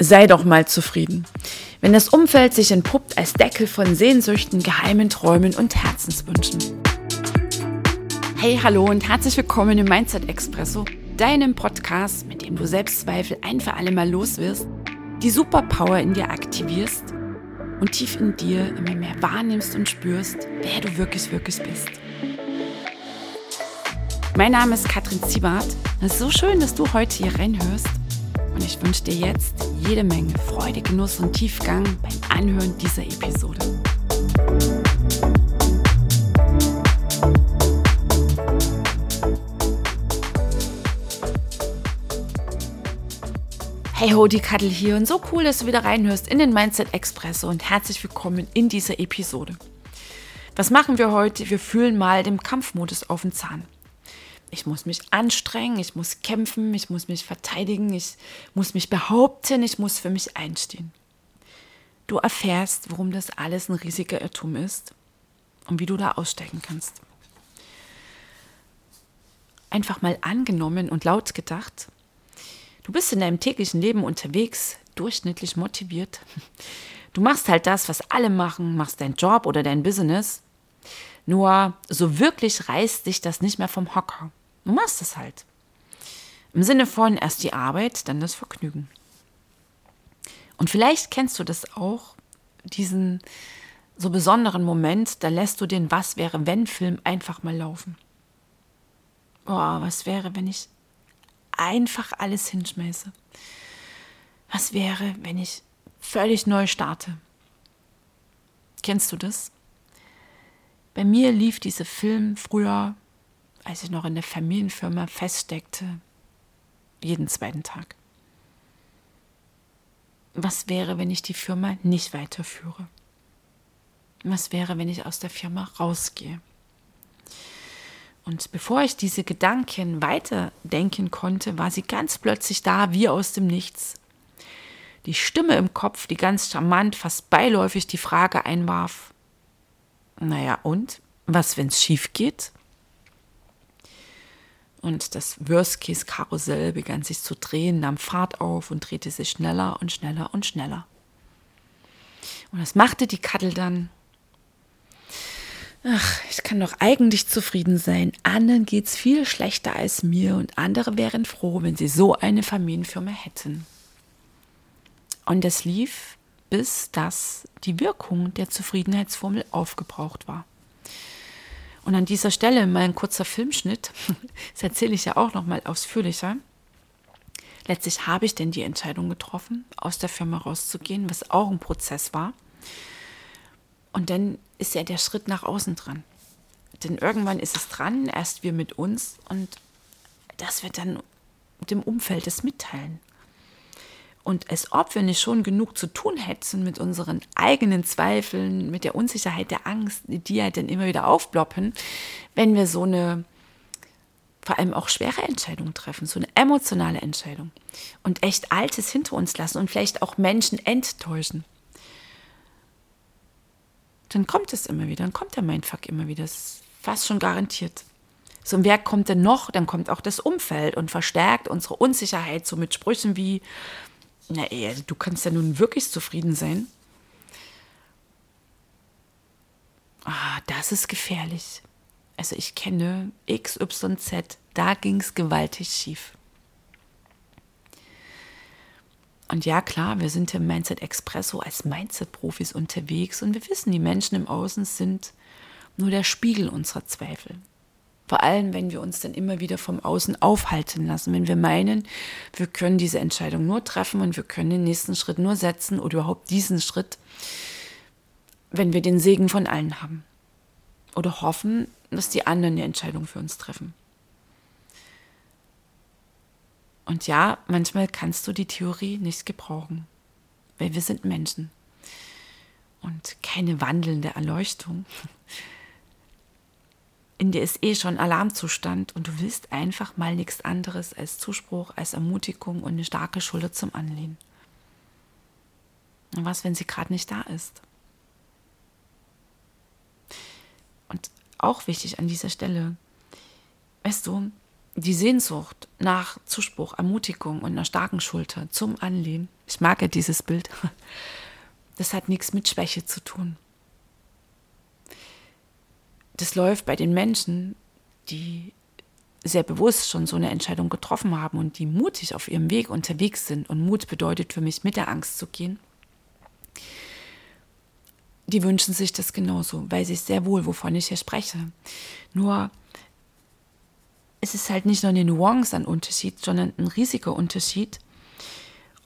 Sei doch mal zufrieden. Wenn das Umfeld sich entpuppt als Deckel von Sehnsüchten, geheimen Träumen und Herzenswünschen. Hey, hallo und herzlich willkommen im Mindset Expresso, deinem Podcast, mit dem du Selbstzweifel ein für alle Mal loswirst, die Superpower in dir aktivierst und tief in dir immer mehr wahrnimmst und spürst, wer du wirklich, wirklich bist. Mein Name ist Katrin Ziebart. Es ist so schön, dass du heute hier reinhörst und ich wünsche dir jetzt jede Menge Freude, Genuss und Tiefgang beim Anhören dieser Episode. Hey ho, die Kattel hier und so cool, dass du wieder reinhörst in den Mindset Expresso und herzlich willkommen in dieser Episode. Was machen wir heute? Wir fühlen mal dem Kampfmodus auf den Zahn ich muss mich anstrengen, ich muss kämpfen, ich muss mich verteidigen, ich muss mich behaupten, ich muss für mich einstehen. Du erfährst, warum das alles ein riesiger Irrtum ist und wie du da aussteigen kannst. Einfach mal angenommen und laut gedacht, du bist in deinem täglichen Leben unterwegs, durchschnittlich motiviert. Du machst halt das, was alle machen, machst deinen Job oder dein Business. Nur so wirklich reißt dich das nicht mehr vom Hocker. Du machst es halt. Im Sinne von erst die Arbeit, dann das Vergnügen. Und vielleicht kennst du das auch, diesen so besonderen Moment, da lässt du den Was wäre wenn Film einfach mal laufen. Oh, was wäre, wenn ich einfach alles hinschmeiße? Was wäre, wenn ich völlig neu starte? Kennst du das? Bei mir lief dieser Film früher als ich noch in der Familienfirma feststeckte, jeden zweiten Tag. Was wäre, wenn ich die Firma nicht weiterführe? Was wäre, wenn ich aus der Firma rausgehe? Und bevor ich diese Gedanken weiterdenken konnte, war sie ganz plötzlich da, wie aus dem Nichts. Die Stimme im Kopf, die ganz charmant, fast beiläufig die Frage einwarf: Naja, und? Was, wenn es schief geht? Und das Worst-Case-Karussell begann sich zu drehen, nahm Fahrt auf und drehte sich schneller und schneller und schneller. Und das machte die Kattel dann. Ach, ich kann doch eigentlich zufrieden sein. Anderen geht's viel schlechter als mir und andere wären froh, wenn sie so eine Familienfirma hätten. Und es lief, bis das die Wirkung der Zufriedenheitsformel aufgebraucht war. Und an dieser Stelle mal ein kurzer Filmschnitt. Das erzähle ich ja auch noch mal ausführlicher. Letztlich habe ich denn die Entscheidung getroffen, aus der Firma rauszugehen, was auch ein Prozess war. Und dann ist ja der Schritt nach außen dran. Denn irgendwann ist es dran, erst wir mit uns und das wird dann dem Umfeld das mitteilen. Und als ob wir nicht schon genug zu tun hätten mit unseren eigenen Zweifeln, mit der Unsicherheit, der Angst, die ja dann immer wieder aufploppen, wenn wir so eine vor allem auch schwere Entscheidung treffen, so eine emotionale Entscheidung und echt Altes hinter uns lassen und vielleicht auch Menschen enttäuschen. Dann kommt es immer wieder, dann kommt der Mindfuck immer wieder, das ist fast schon garantiert. So, und wer kommt denn noch? Dann kommt auch das Umfeld und verstärkt unsere Unsicherheit so mit Sprüchen wie, na ey, also du kannst ja nun wirklich zufrieden sein. Ah, das ist gefährlich. Also ich kenne XYZ, da ging es gewaltig schief. Und ja, klar, wir sind im Mindset Expresso als Mindset-Profis unterwegs und wir wissen, die Menschen im Außen sind nur der Spiegel unserer Zweifel. Vor allem, wenn wir uns dann immer wieder vom Außen aufhalten lassen, wenn wir meinen, wir können diese Entscheidung nur treffen und wir können den nächsten Schritt nur setzen oder überhaupt diesen Schritt, wenn wir den Segen von allen haben. Oder hoffen, dass die anderen die Entscheidung für uns treffen. Und ja, manchmal kannst du die Theorie nicht gebrauchen, weil wir sind Menschen und keine wandelnde Erleuchtung in dir ist eh schon Alarmzustand und du willst einfach mal nichts anderes als Zuspruch, als Ermutigung und eine starke Schulter zum Anlehnen. Und was, wenn sie gerade nicht da ist? Und auch wichtig an dieser Stelle, weißt du, die Sehnsucht nach Zuspruch, Ermutigung und einer starken Schulter zum Anlehnen, ich mag ja dieses Bild, das hat nichts mit Schwäche zu tun. Das läuft bei den Menschen, die sehr bewusst schon so eine Entscheidung getroffen haben und die mutig auf ihrem Weg unterwegs sind. Und Mut bedeutet für mich, mit der Angst zu gehen. Die wünschen sich das genauso, weil sie sehr wohl, wovon ich hier spreche. Nur es ist halt nicht nur eine Nuance an Unterschied, sondern ein riesiger Unterschied,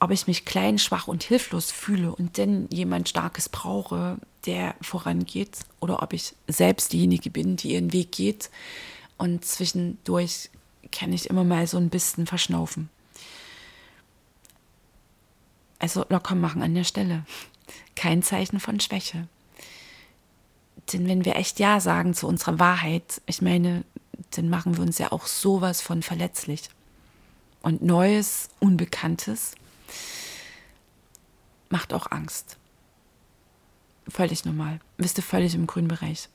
ob ich mich klein, schwach und hilflos fühle und dann jemand Starkes brauche, der vorangeht, oder ob ich selbst diejenige bin, die ihren Weg geht und zwischendurch kann ich immer mal so ein bisschen verschnaufen. Also locker machen an der Stelle. Kein Zeichen von Schwäche. Denn wenn wir echt Ja sagen zu unserer Wahrheit, ich meine, dann machen wir uns ja auch sowas von verletzlich. Und Neues, Unbekanntes macht auch Angst. Völlig normal. Bist du völlig im grünen Bereich.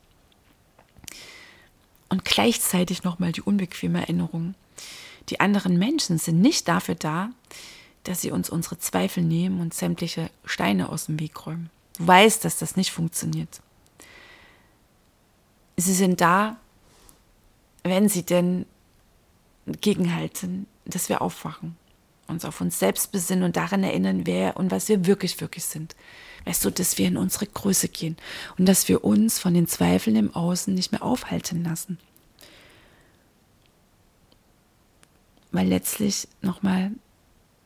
Und gleichzeitig nochmal die unbequeme Erinnerung. Die anderen Menschen sind nicht dafür da, dass sie uns unsere Zweifel nehmen und sämtliche Steine aus dem Weg räumen. Du weißt, dass das nicht funktioniert. Sie sind da, wenn sie denn gegenhalten, dass wir aufwachen, uns auf uns selbst besinnen und daran erinnern, wer und was wir wirklich, wirklich sind. Weißt du, dass wir in unsere Größe gehen und dass wir uns von den Zweifeln im Außen nicht mehr aufhalten lassen. Weil letztlich nochmal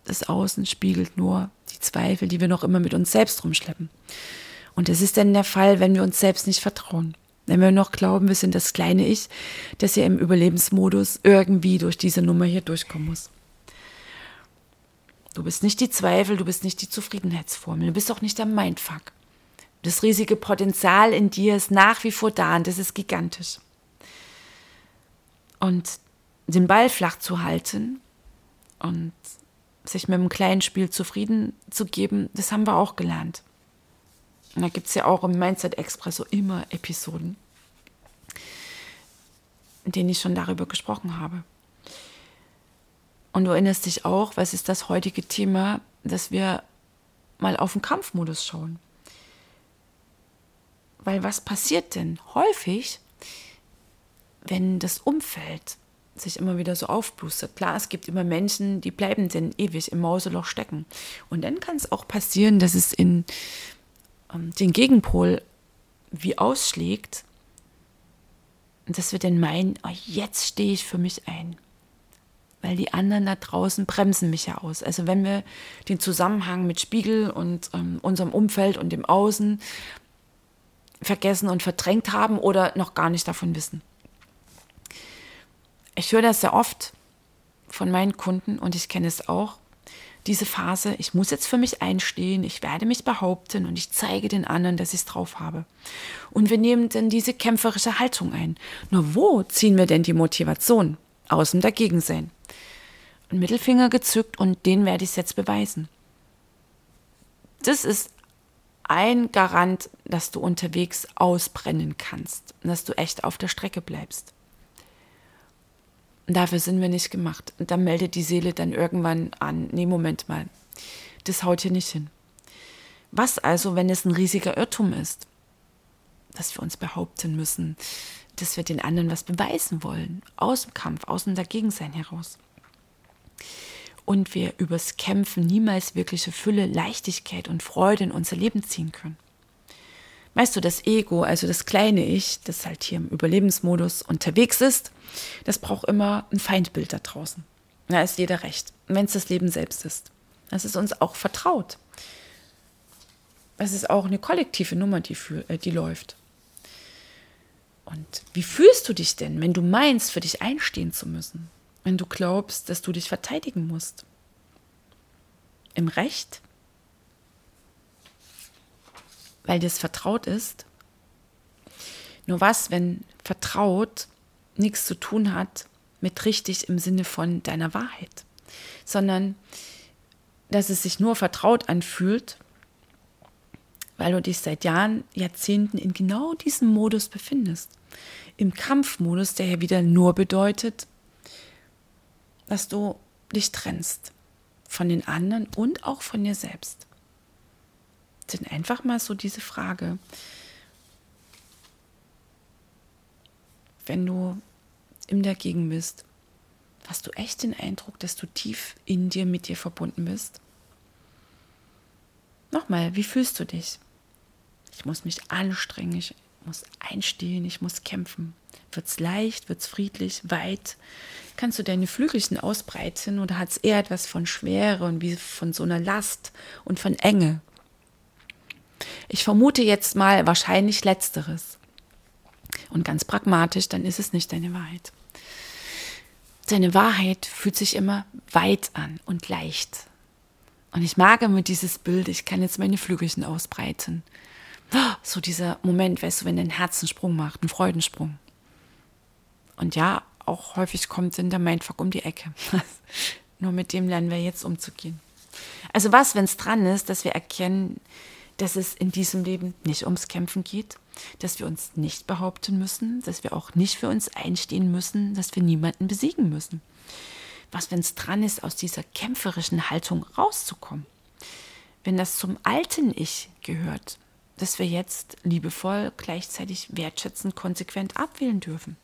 das Außen spiegelt nur die Zweifel, die wir noch immer mit uns selbst rumschleppen. Und das ist dann der Fall, wenn wir uns selbst nicht vertrauen. Wenn wir noch glauben, wir sind das kleine Ich, das ja im Überlebensmodus irgendwie durch diese Nummer hier durchkommen muss. Du bist nicht die Zweifel, du bist nicht die Zufriedenheitsformel, du bist auch nicht der Mindfuck. Das riesige Potenzial in dir ist nach wie vor da und das ist gigantisch. Und den Ball flach zu halten und sich mit einem kleinen Spiel zufrieden zu geben, das haben wir auch gelernt. Und da gibt es ja auch im Mindset Expresso immer Episoden, in denen ich schon darüber gesprochen habe. Und du erinnerst dich auch, was ist das heutige Thema, dass wir mal auf den Kampfmodus schauen. Weil was passiert denn häufig, wenn das Umfeld sich immer wieder so aufblustet? Klar, es gibt immer Menschen, die bleiben denn ewig im Mauseloch stecken. Und dann kann es auch passieren, dass es in ähm, den Gegenpol wie ausschlägt, dass wir dann meinen, oh, jetzt stehe ich für mich ein. Weil die anderen da draußen bremsen mich ja aus. Also wenn wir den Zusammenhang mit Spiegel und ähm, unserem Umfeld und dem Außen vergessen und verdrängt haben oder noch gar nicht davon wissen. Ich höre das sehr oft von meinen Kunden und ich kenne es auch diese Phase, ich muss jetzt für mich einstehen, ich werde mich behaupten und ich zeige den anderen, dass ich es drauf habe. Und wir nehmen dann diese kämpferische Haltung ein. Nur wo ziehen wir denn die Motivation? Aus dem Dagegensein. Ein Mittelfinger gezückt und den werde ich jetzt beweisen. Das ist ein Garant, dass du unterwegs ausbrennen kannst, dass du echt auf der Strecke bleibst. Dafür sind wir nicht gemacht. Und dann meldet die Seele dann irgendwann an, nee, Moment mal, das haut hier nicht hin. Was also, wenn es ein riesiger Irrtum ist, dass wir uns behaupten müssen, dass wir den anderen was beweisen wollen, aus dem Kampf, aus dem Dagegensein heraus. Und wir übers Kämpfen niemals wirkliche Fülle, Leichtigkeit und Freude in unser Leben ziehen können. Weißt du, das Ego, also das kleine Ich, das halt hier im Überlebensmodus unterwegs ist, das braucht immer ein Feindbild da draußen. Da ist jeder recht, wenn es das Leben selbst ist. Das ist uns auch vertraut. Es ist auch eine kollektive Nummer, die, für, äh, die läuft. Und wie fühlst du dich denn, wenn du meinst, für dich einstehen zu müssen? Wenn du glaubst, dass du dich verteidigen musst? Im Recht? weil das vertraut ist. Nur was, wenn vertraut nichts zu tun hat mit richtig im Sinne von deiner Wahrheit, sondern dass es sich nur vertraut anfühlt, weil du dich seit Jahren, Jahrzehnten in genau diesem Modus befindest. Im Kampfmodus, der ja wieder nur bedeutet, dass du dich trennst von den anderen und auch von dir selbst. Denn einfach mal so diese Frage, wenn du im Dagegen bist, hast du echt den Eindruck, dass du tief in dir mit dir verbunden bist? Nochmal, wie fühlst du dich? Ich muss mich anstrengen, ich muss einstehen, ich muss kämpfen. Wird's leicht, wird's friedlich, weit? Kannst du deine Flügelchen ausbreiten oder hat es eher etwas von Schwere und wie von so einer Last und von Enge? Ich vermute jetzt mal wahrscheinlich letzteres. Und ganz pragmatisch, dann ist es nicht deine Wahrheit. Deine Wahrheit fühlt sich immer weit an und leicht. Und ich mag immer dieses Bild, ich kann jetzt meine Flügelchen ausbreiten. So dieser Moment, weißt du, wenn dein Herz einen Sprung macht, einen Freudensprung. Und ja, auch häufig kommt in der Mindfuck um die Ecke. Nur mit dem lernen wir jetzt umzugehen. Also was, wenn es dran ist, dass wir erkennen, dass es in diesem Leben nicht ums Kämpfen geht, dass wir uns nicht behaupten müssen, dass wir auch nicht für uns einstehen müssen, dass wir niemanden besiegen müssen. Was, wenn es dran ist, aus dieser kämpferischen Haltung rauszukommen? Wenn das zum alten Ich gehört, dass wir jetzt liebevoll, gleichzeitig wertschätzend, konsequent abwählen dürfen.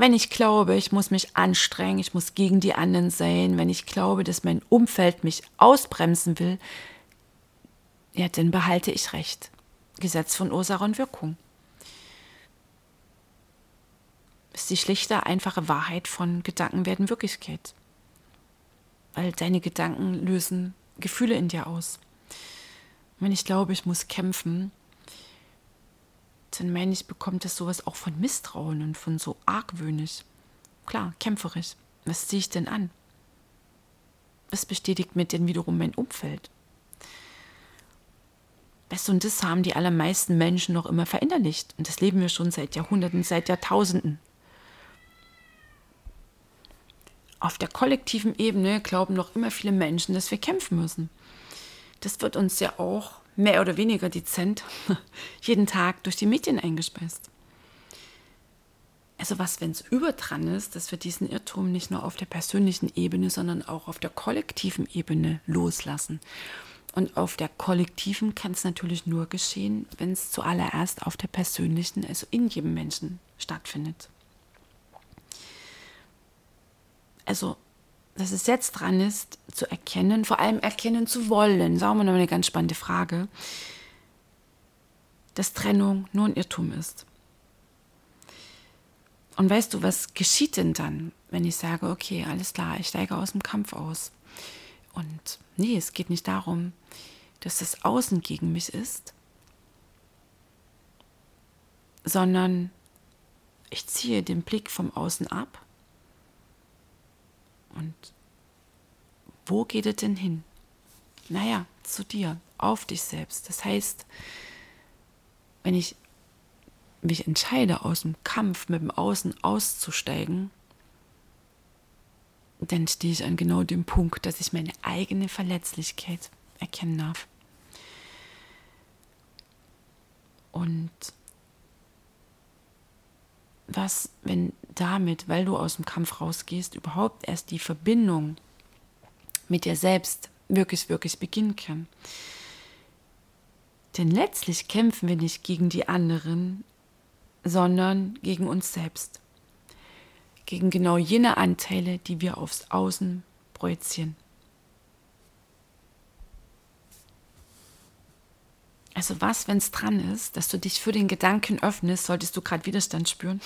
Wenn ich glaube, ich muss mich anstrengen, ich muss gegen die anderen sein, wenn ich glaube, dass mein Umfeld mich ausbremsen will, ja, dann behalte ich recht. Gesetz von Ursache und Wirkung. Ist die schlichte, einfache Wahrheit von Gedanken werden Wirklichkeit. Weil deine Gedanken lösen Gefühle in dir aus. wenn ich glaube, ich muss kämpfen, dann meine ich, bekommt es sowas auch von Misstrauen und von so argwöhnig. Klar, kämpferisch. Was ziehe ich denn an? Was bestätigt mir denn wiederum mein Umfeld? Weißt du, und das haben die allermeisten Menschen noch immer verinnerlicht. Und das leben wir schon seit Jahrhunderten, seit Jahrtausenden. Auf der kollektiven Ebene glauben noch immer viele Menschen, dass wir kämpfen müssen. Das wird uns ja auch mehr oder weniger dezent jeden Tag durch die Medien eingespeist. Also was, wenn es überdran ist, dass wir diesen Irrtum nicht nur auf der persönlichen Ebene, sondern auch auf der kollektiven Ebene loslassen. Und auf der kollektiven kann es natürlich nur geschehen, wenn es zuallererst auf der persönlichen, also in jedem Menschen stattfindet. Also dass es jetzt dran ist, zu erkennen, vor allem erkennen zu wollen, sagen wir noch eine ganz spannende Frage, dass Trennung nur ein Irrtum ist. Und weißt du, was geschieht denn dann, wenn ich sage, okay, alles klar, ich steige aus dem Kampf aus? Und nee, es geht nicht darum, dass das Außen gegen mich ist, sondern ich ziehe den Blick vom Außen ab und wo geht es denn hin? Naja, zu dir, auf dich selbst. Das heißt, wenn ich mich entscheide, aus dem Kampf mit dem Außen auszusteigen, dann stehe ich an genau dem Punkt, dass ich meine eigene Verletzlichkeit erkennen darf. Und was, wenn damit, weil du aus dem Kampf rausgehst, überhaupt erst die Verbindung mit dir selbst wirklich, wirklich beginnen kann. Denn letztlich kämpfen wir nicht gegen die anderen, sondern gegen uns selbst. Gegen genau jene Anteile, die wir aufs Außen projizieren. Also was, wenn es dran ist, dass du dich für den Gedanken öffnest, solltest du gerade Widerstand spüren.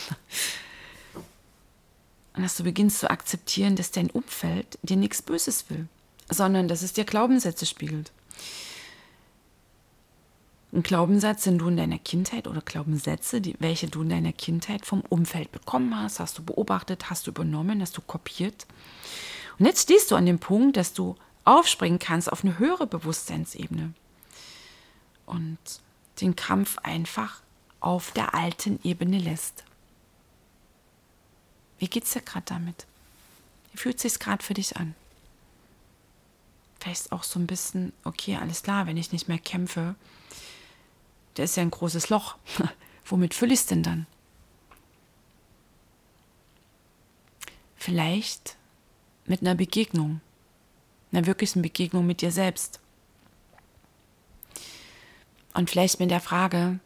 Und dass du beginnst zu akzeptieren, dass dein Umfeld dir nichts Böses will, sondern dass es dir Glaubenssätze spiegelt. Ein Glaubenssatz, den du in deiner Kindheit oder Glaubenssätze, die, welche du in deiner Kindheit vom Umfeld bekommen hast, hast du beobachtet, hast du übernommen, hast du kopiert. Und jetzt stehst du an dem Punkt, dass du aufspringen kannst auf eine höhere Bewusstseinsebene und den Kampf einfach auf der alten Ebene lässt. Wie geht's dir gerade damit? Wie fühlt sich gerade für dich an? Vielleicht auch so ein bisschen, okay, alles klar, wenn ich nicht mehr kämpfe, da ist ja ein großes Loch. Womit fülle ich es denn dann? Vielleicht mit einer Begegnung, einer wirklichen Begegnung mit dir selbst. Und vielleicht mit der Frage,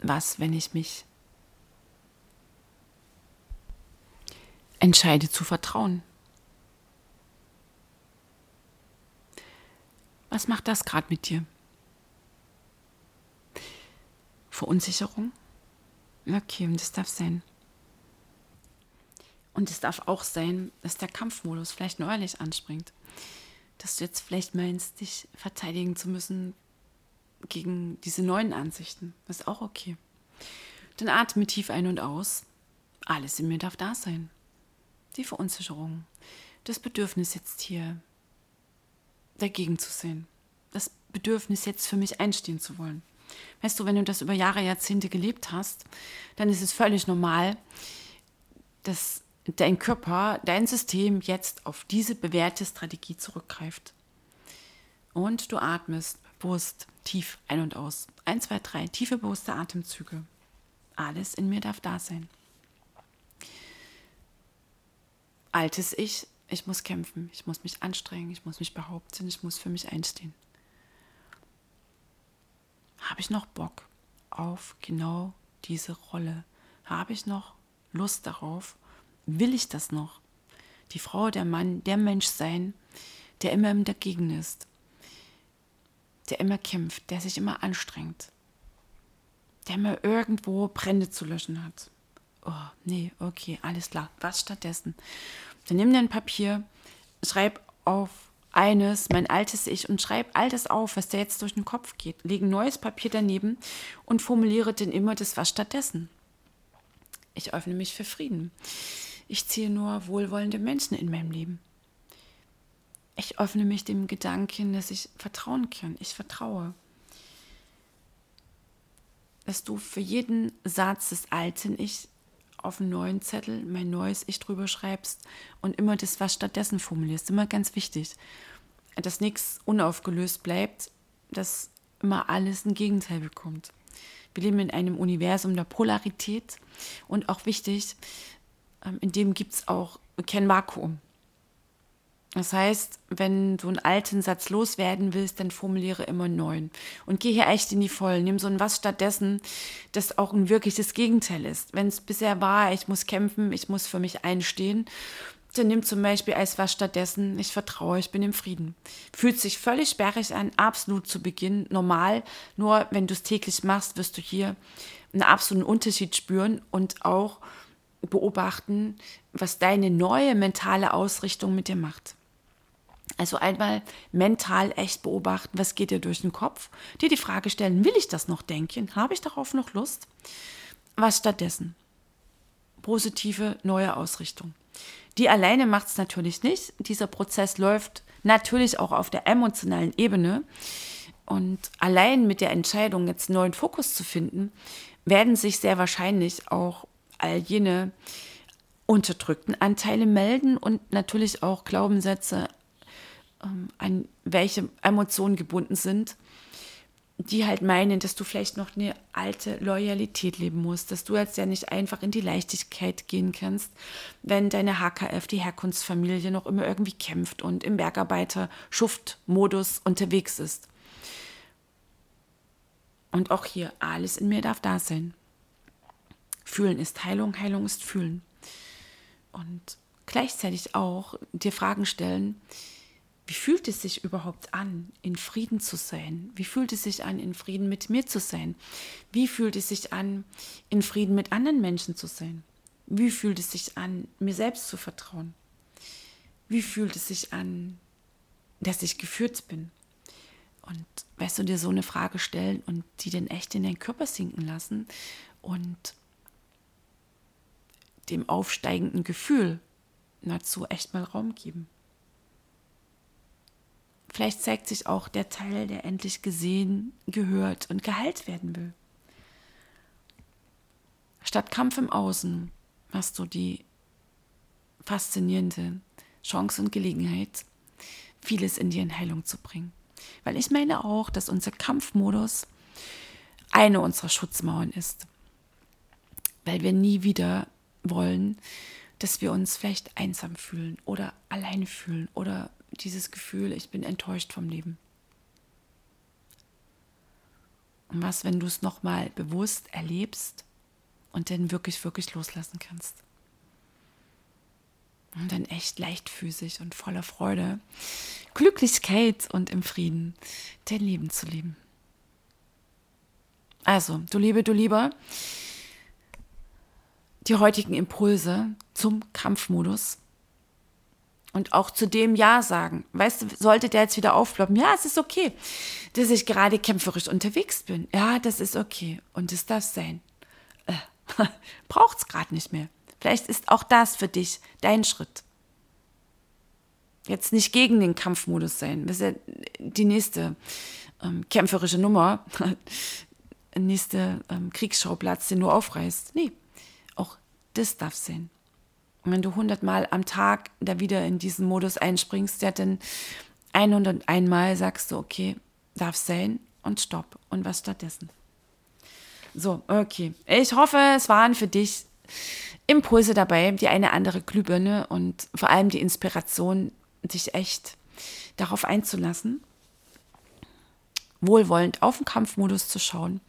was, wenn ich mich entscheide zu vertrauen? Was macht das gerade mit dir? Verunsicherung? Okay, das darf sein. Und es darf auch sein, dass der Kampfmodus vielleicht neuerlich anspringt. Dass du jetzt vielleicht meinst, dich verteidigen zu müssen gegen diese neuen Ansichten. Das ist auch okay. Dann atme tief ein und aus. Alles in mir darf da sein. Die Verunsicherung, das Bedürfnis jetzt hier dagegen zu sehen. Das Bedürfnis jetzt für mich einstehen zu wollen. Weißt du, wenn du das über Jahre, Jahrzehnte gelebt hast, dann ist es völlig normal, dass dein Körper, dein System jetzt auf diese bewährte Strategie zurückgreift. Und du atmest bewusst tief ein und aus. Ein, zwei, drei, tiefe bewusste Atemzüge. Alles in mir darf da sein. Altes Ich, ich muss kämpfen, ich muss mich anstrengen, ich muss mich behaupten, ich muss für mich einstehen. Habe ich noch Bock auf genau diese Rolle? Habe ich noch Lust darauf? Will ich das noch? Die Frau, der Mann, der Mensch sein, der immer im Dagegen ist, der immer kämpft, der sich immer anstrengt, der immer irgendwo Brände zu löschen hat. Oh, nee, okay, alles klar. Was stattdessen? Dann nimm dein Papier, schreib auf eines, mein altes Ich, und schreib all das auf, was dir jetzt durch den Kopf geht. Leg ein neues Papier daneben und formuliere denn immer das Was stattdessen. Ich öffne mich für Frieden. Ich ziehe nur wohlwollende Menschen in meinem Leben. Ich öffne mich dem Gedanken, dass ich vertrauen kann. Ich vertraue. Dass du für jeden Satz des alten Ich auf einen neuen Zettel mein neues Ich drüber schreibst und immer das, was stattdessen formulierst. Immer ganz wichtig. Dass nichts unaufgelöst bleibt, dass immer alles ein Gegenteil bekommt. Wir leben in einem Universum der Polarität und auch wichtig, ähm, in dem gibt es auch kein Vakuum. Das heißt, wenn du einen alten Satz loswerden willst, dann formuliere immer einen neuen. Und geh hier echt in die Vollen. Nimm so ein was stattdessen, das auch ein wirkliches Gegenteil ist. Wenn es bisher war, ich muss kämpfen, ich muss für mich einstehen, dann nimm zum Beispiel als was stattdessen, ich vertraue, ich bin im Frieden. Fühlt sich völlig sperrig an, absolut zu Beginn, normal. Nur wenn du es täglich machst, wirst du hier einen absoluten Unterschied spüren und auch beobachten, was deine neue mentale Ausrichtung mit dir macht. Also einmal mental echt beobachten, was geht dir durch den Kopf, dir die Frage stellen, will ich das noch denken? Habe ich darauf noch Lust? Was stattdessen? Positive neue Ausrichtung. Die alleine macht es natürlich nicht. Dieser Prozess läuft natürlich auch auf der emotionalen Ebene. Und allein mit der Entscheidung, jetzt neuen Fokus zu finden, werden sich sehr wahrscheinlich auch all jene unterdrückten Anteile melden und natürlich auch Glaubenssätze, an welche Emotionen gebunden sind, die halt meinen, dass du vielleicht noch eine alte Loyalität leben musst, dass du jetzt ja nicht einfach in die Leichtigkeit gehen kannst, wenn deine HKF, die Herkunftsfamilie, noch immer irgendwie kämpft und im Bergarbeiter-Schuft-Modus unterwegs ist. Und auch hier, alles in mir darf da sein. Fühlen ist Heilung, Heilung ist Fühlen. Und gleichzeitig auch dir Fragen stellen, wie fühlt es sich überhaupt an, in Frieden zu sein? Wie fühlt es sich an, in Frieden mit mir zu sein? Wie fühlt es sich an, in Frieden mit anderen Menschen zu sein? Wie fühlt es sich an, mir selbst zu vertrauen? Wie fühlt es sich an, dass ich geführt bin? Und weißt du, dir so eine Frage stellen und die dann echt in deinen Körper sinken lassen und dem aufsteigenden Gefühl dazu echt mal Raum geben. Vielleicht zeigt sich auch der Teil, der endlich gesehen, gehört und geheilt werden will. Statt Kampf im Außen hast du die faszinierende Chance und Gelegenheit, vieles in dir in Heilung zu bringen. Weil ich meine auch, dass unser Kampfmodus eine unserer Schutzmauern ist. Weil wir nie wieder wollen, dass wir uns vielleicht einsam fühlen oder alleine fühlen oder dieses Gefühl, ich bin enttäuscht vom Leben. Und was, wenn du es nochmal bewusst erlebst und dann wirklich, wirklich loslassen kannst? Und dann echt leichtfüßig und voller Freude, Glücklichkeit und im Frieden dein Leben zu leben. Also, du Liebe, du Lieber, die heutigen Impulse zum Kampfmodus und auch zu dem Ja sagen. Weißt du, sollte der jetzt wieder aufploppen? Ja, es ist okay, dass ich gerade kämpferisch unterwegs bin. Ja, das ist okay und es darf sein. Äh, Braucht es gerade nicht mehr. Vielleicht ist auch das für dich dein Schritt. Jetzt nicht gegen den Kampfmodus sein. Das ist ja die nächste ähm, kämpferische Nummer. nächste ähm, Kriegsschauplatz, den du aufreißt. Nee, auch das darf sein. Wenn du hundertmal am Tag da wieder in diesen Modus einspringst, ja, dann 101 Mal sagst du, okay, darf sein und stopp. Und was stattdessen? So, okay. Ich hoffe, es waren für dich Impulse dabei, die eine andere Glühbirne und vor allem die Inspiration, sich echt darauf einzulassen, wohlwollend auf den Kampfmodus zu schauen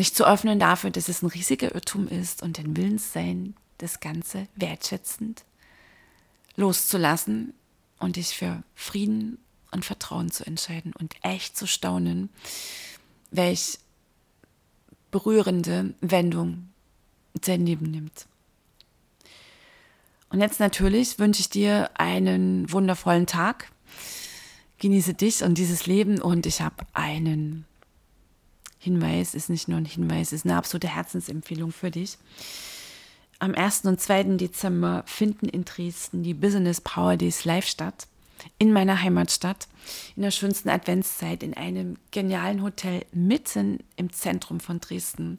nicht zu öffnen dafür, dass es ein riesiger Irrtum ist und den Willenssein, das Ganze wertschätzend loszulassen und dich für Frieden und Vertrauen zu entscheiden und echt zu staunen, welch berührende Wendung dein Leben nimmt. Und jetzt natürlich wünsche ich dir einen wundervollen Tag. Genieße dich und dieses Leben und ich habe einen Hinweis, ist nicht nur ein Hinweis, ist eine absolute Herzensempfehlung für dich. Am 1. und 2. Dezember finden in Dresden die Business Power Days live statt in meiner Heimatstadt, in der schönsten Adventszeit, in einem genialen Hotel mitten im Zentrum von Dresden.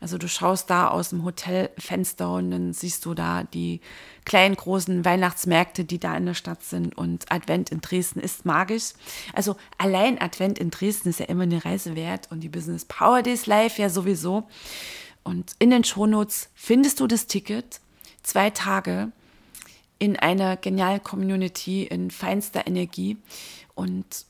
Also du schaust da aus dem Hotelfenster und dann siehst du da die kleinen, großen Weihnachtsmärkte, die da in der Stadt sind. Und Advent in Dresden ist magisch. Also allein Advent in Dresden ist ja immer eine Reise wert und die Business Power Days Live ja sowieso. Und in den Shownotes findest du das Ticket. Zwei Tage in einer genialen Community, in feinster Energie. Und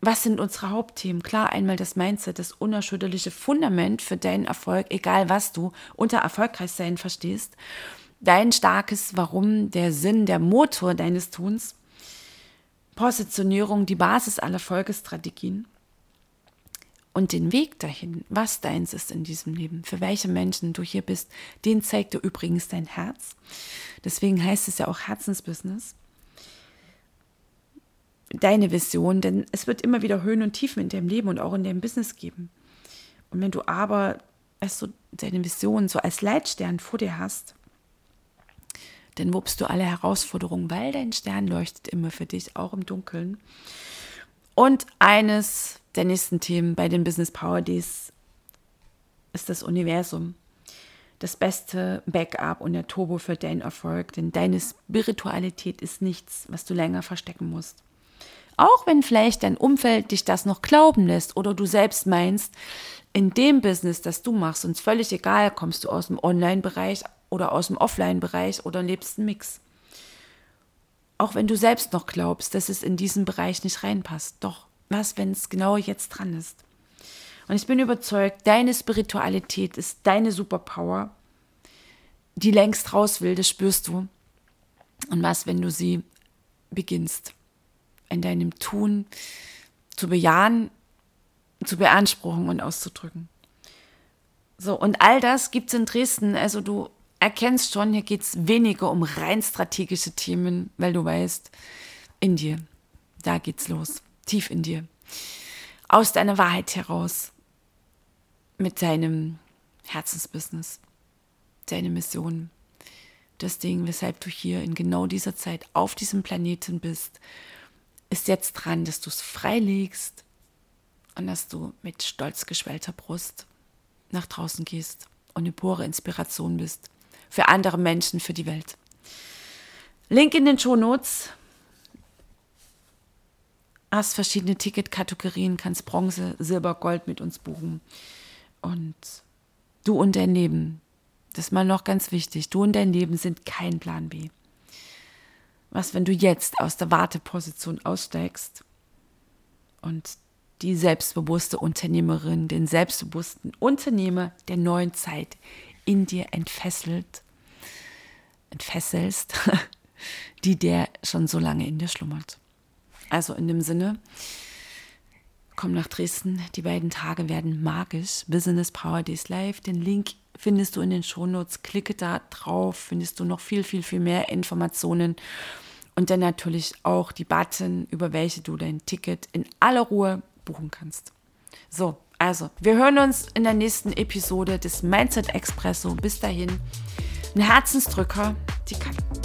was sind unsere Hauptthemen? Klar, einmal das Mindset, das unerschütterliche Fundament für deinen Erfolg, egal was du unter erfolgreich sein verstehst. Dein starkes Warum, der Sinn, der Motor deines Tuns. Positionierung, die Basis aller Folgestrategien und den Weg dahin, was deins ist in diesem Leben, für welche Menschen du hier bist, den zeigt dir übrigens dein Herz. Deswegen heißt es ja auch Herzensbusiness. Deine Vision, denn es wird immer wieder Höhen und Tiefen in deinem Leben und auch in deinem Business geben. Und wenn du aber also deine Vision so als Leitstern vor dir hast, dann wuppst du alle Herausforderungen, weil dein Stern leuchtet immer für dich, auch im Dunkeln. Und eines der nächsten Themen bei den Business Power Days ist das Universum. Das beste Backup und der Turbo für deinen Erfolg, denn deine Spiritualität ist nichts, was du länger verstecken musst. Auch wenn vielleicht dein Umfeld dich das noch glauben lässt oder du selbst meinst, in dem Business, das du machst, uns völlig egal, kommst du aus dem Online-Bereich oder aus dem Offline-Bereich oder lebst einen Mix. Auch wenn du selbst noch glaubst, dass es in diesen Bereich nicht reinpasst. Doch, was, wenn es genau jetzt dran ist? Und ich bin überzeugt, deine Spiritualität ist deine Superpower, die längst raus will, das spürst du. Und was, wenn du sie beginnst, in deinem Tun zu bejahen, zu beanspruchen und auszudrücken. So, und all das gibt es in Dresden. Also du erkennst schon, hier geht es weniger um rein strategische Themen, weil du weißt, in dir, da geht's los, tief in dir, aus deiner Wahrheit heraus, mit deinem Herzensbusiness, deine Mission, das Ding, weshalb du hier in genau dieser Zeit auf diesem Planeten bist, ist jetzt dran, dass du es freilegst und dass du mit stolz geschwellter Brust nach draußen gehst und eine pure Inspiration bist für andere Menschen, für die Welt. Link in den Show Notes. Hast verschiedene Ticketkategorien, kannst Bronze, Silber, Gold mit uns buchen. Und du und dein Leben Das ist mal noch ganz wichtig. Du und dein Leben sind kein Plan B. Was, wenn du jetzt aus der Warteposition aussteigst und die selbstbewusste Unternehmerin, den selbstbewussten Unternehmer der neuen Zeit in dir entfesselt, entfesselst, die der schon so lange in dir schlummert. Also in dem Sinne, komm nach Dresden. Die beiden Tage werden magisch. Business Power Days Live. Den Link findest du in den Shownotes. Klicke da drauf, findest du noch viel, viel, viel mehr Informationen. Und dann natürlich auch die Button, über welche du dein Ticket in aller Ruhe buchen kannst. So, also, wir hören uns in der nächsten Episode des Mindset Expresso. Bis dahin, ein Herzensdrücker, die Katja.